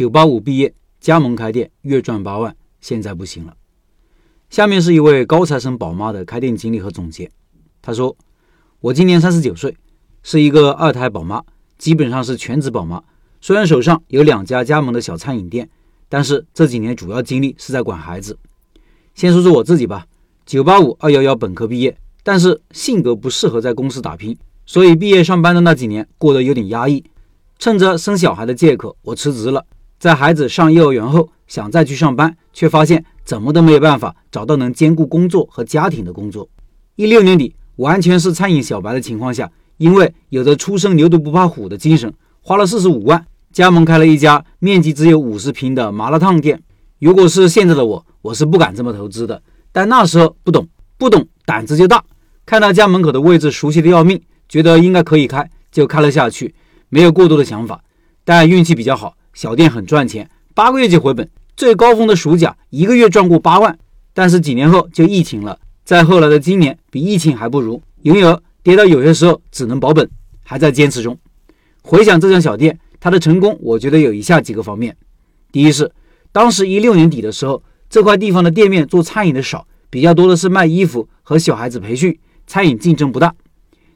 985毕业，加盟开店，月赚八万，现在不行了。下面是一位高材生宝妈的开店经历和总结。她说：“我今年三十九岁，是一个二胎宝妈，基本上是全职宝妈。虽然手上有两家加盟的小餐饮店，但是这几年主要精力是在管孩子。先说说我自己吧，985、211本科毕业，但是性格不适合在公司打拼，所以毕业上班的那几年过得有点压抑。趁着生小孩的借口，我辞职了。”在孩子上幼儿园后，想再去上班，却发现怎么都没有办法找到能兼顾工作和家庭的工作。一六年底，完全是餐饮小白的情况下，因为有着初生牛犊不怕虎的精神，花了四十五万加盟开了一家面积只有五十平的麻辣烫店。如果是现在的我，我是不敢这么投资的。但那时候不懂，不懂胆子就大。看到家门口的位置熟悉的要命，觉得应该可以开，就开了下去，没有过多的想法。但运气比较好。小店很赚钱，八个月就回本。最高峰的暑假，一个月赚过八万。但是几年后就疫情了，在后来的今年，比疫情还不如，营业额跌到有些时候只能保本，还在坚持中。回想这家小店，它的成功，我觉得有以下几个方面：第一是，当时一六年底的时候，这块地方的店面做餐饮的少，比较多的是卖衣服和小孩子培训，餐饮竞争不大。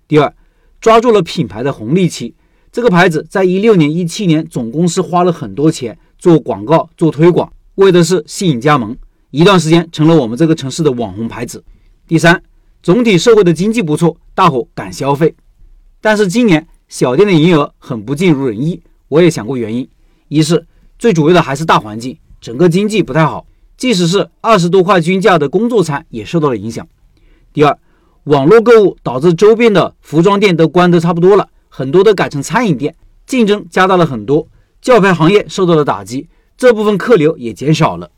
第二，抓住了品牌的红利期。这个牌子在一六年、一七年总公司花了很多钱做广告、做推广，为的是吸引加盟。一段时间成了我们这个城市的网红牌子。第三，总体社会的经济不错，大伙敢消费。但是今年小店的营业额很不尽如人意。我也想过原因，一是最主要的还是大环境，整个经济不太好，即使是二十多块均价的工作餐也受到了影响。第二，网络购物导致周边的服装店都关得差不多了。很多都改成餐饮店，竞争加大了很多，教培行业受到了打击，这部分客流也减少了。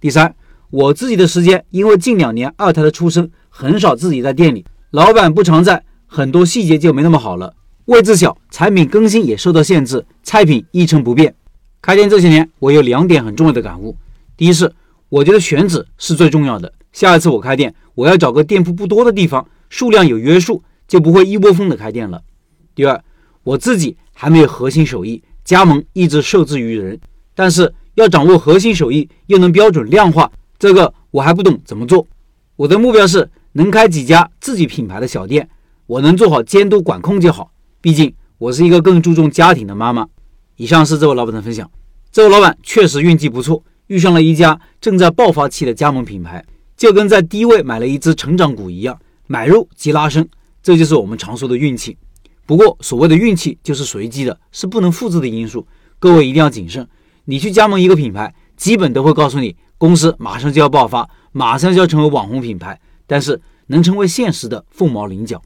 第三，我自己的时间，因为近两年二胎的出生，很少自己在店里，老板不常在，很多细节就没那么好了。位置小，产品更新也受到限制，菜品一成不变。开店这些年，我有两点很重要的感悟：第一是，我觉得选址是最重要的。下一次我开店，我要找个店铺不多的地方，数量有约束，就不会一窝蜂的开店了。第二，我自己还没有核心手艺，加盟一直受制于人。但是要掌握核心手艺，又能标准量化，这个我还不懂怎么做。我的目标是能开几家自己品牌的小店，我能做好监督管控就好。毕竟我是一个更注重家庭的妈妈。以上是这位老板的分享。这位老板确实运气不错，遇上了一家正在爆发期的加盟品牌，就跟在低位买了一只成长股一样，买入即拉升，这就是我们常说的运气。不过，所谓的运气就是随机的，是不能复制的因素。各位一定要谨慎。你去加盟一个品牌，基本都会告诉你，公司马上就要爆发，马上就要成为网红品牌。但是，能成为现实的凤毛麟角。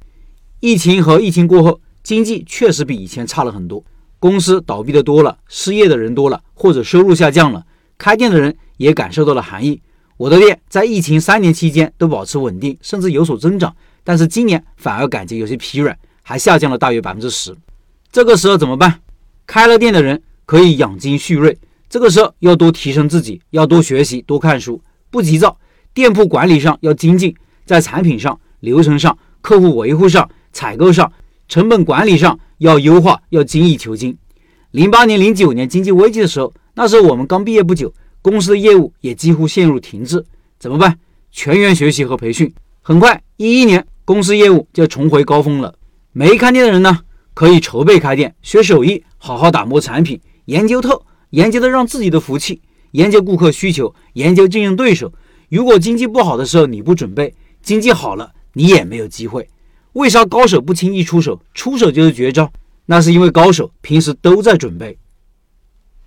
疫情和疫情过后，经济确实比以前差了很多，公司倒闭的多了，失业的人多了，或者收入下降了，开店的人也感受到了寒意。我的店在疫情三年期间都保持稳定，甚至有所增长，但是今年反而感觉有些疲软。还下降了大约百分之十，这个时候怎么办？开了店的人可以养精蓄锐，这个时候要多提升自己，要多学习，多看书，不急躁。店铺管理上要精进，在产品上、流程上、客户维护上、采购上、成本管理上要优化，要精益求精。零八年、零九年经济危机的时候，那时候我们刚毕业不久，公司的业务也几乎陷入停滞，怎么办？全员学习和培训。很快，一一年公司业务就重回高峰了。没开店的人呢，可以筹备开店，学手艺，好好打磨产品，研究透，研究的让自己的服气，研究顾客需求，研究竞争对手。如果经济不好的时候你不准备，经济好了你也没有机会。为啥高手不轻易出手？出手就是绝招，那是因为高手平时都在准备。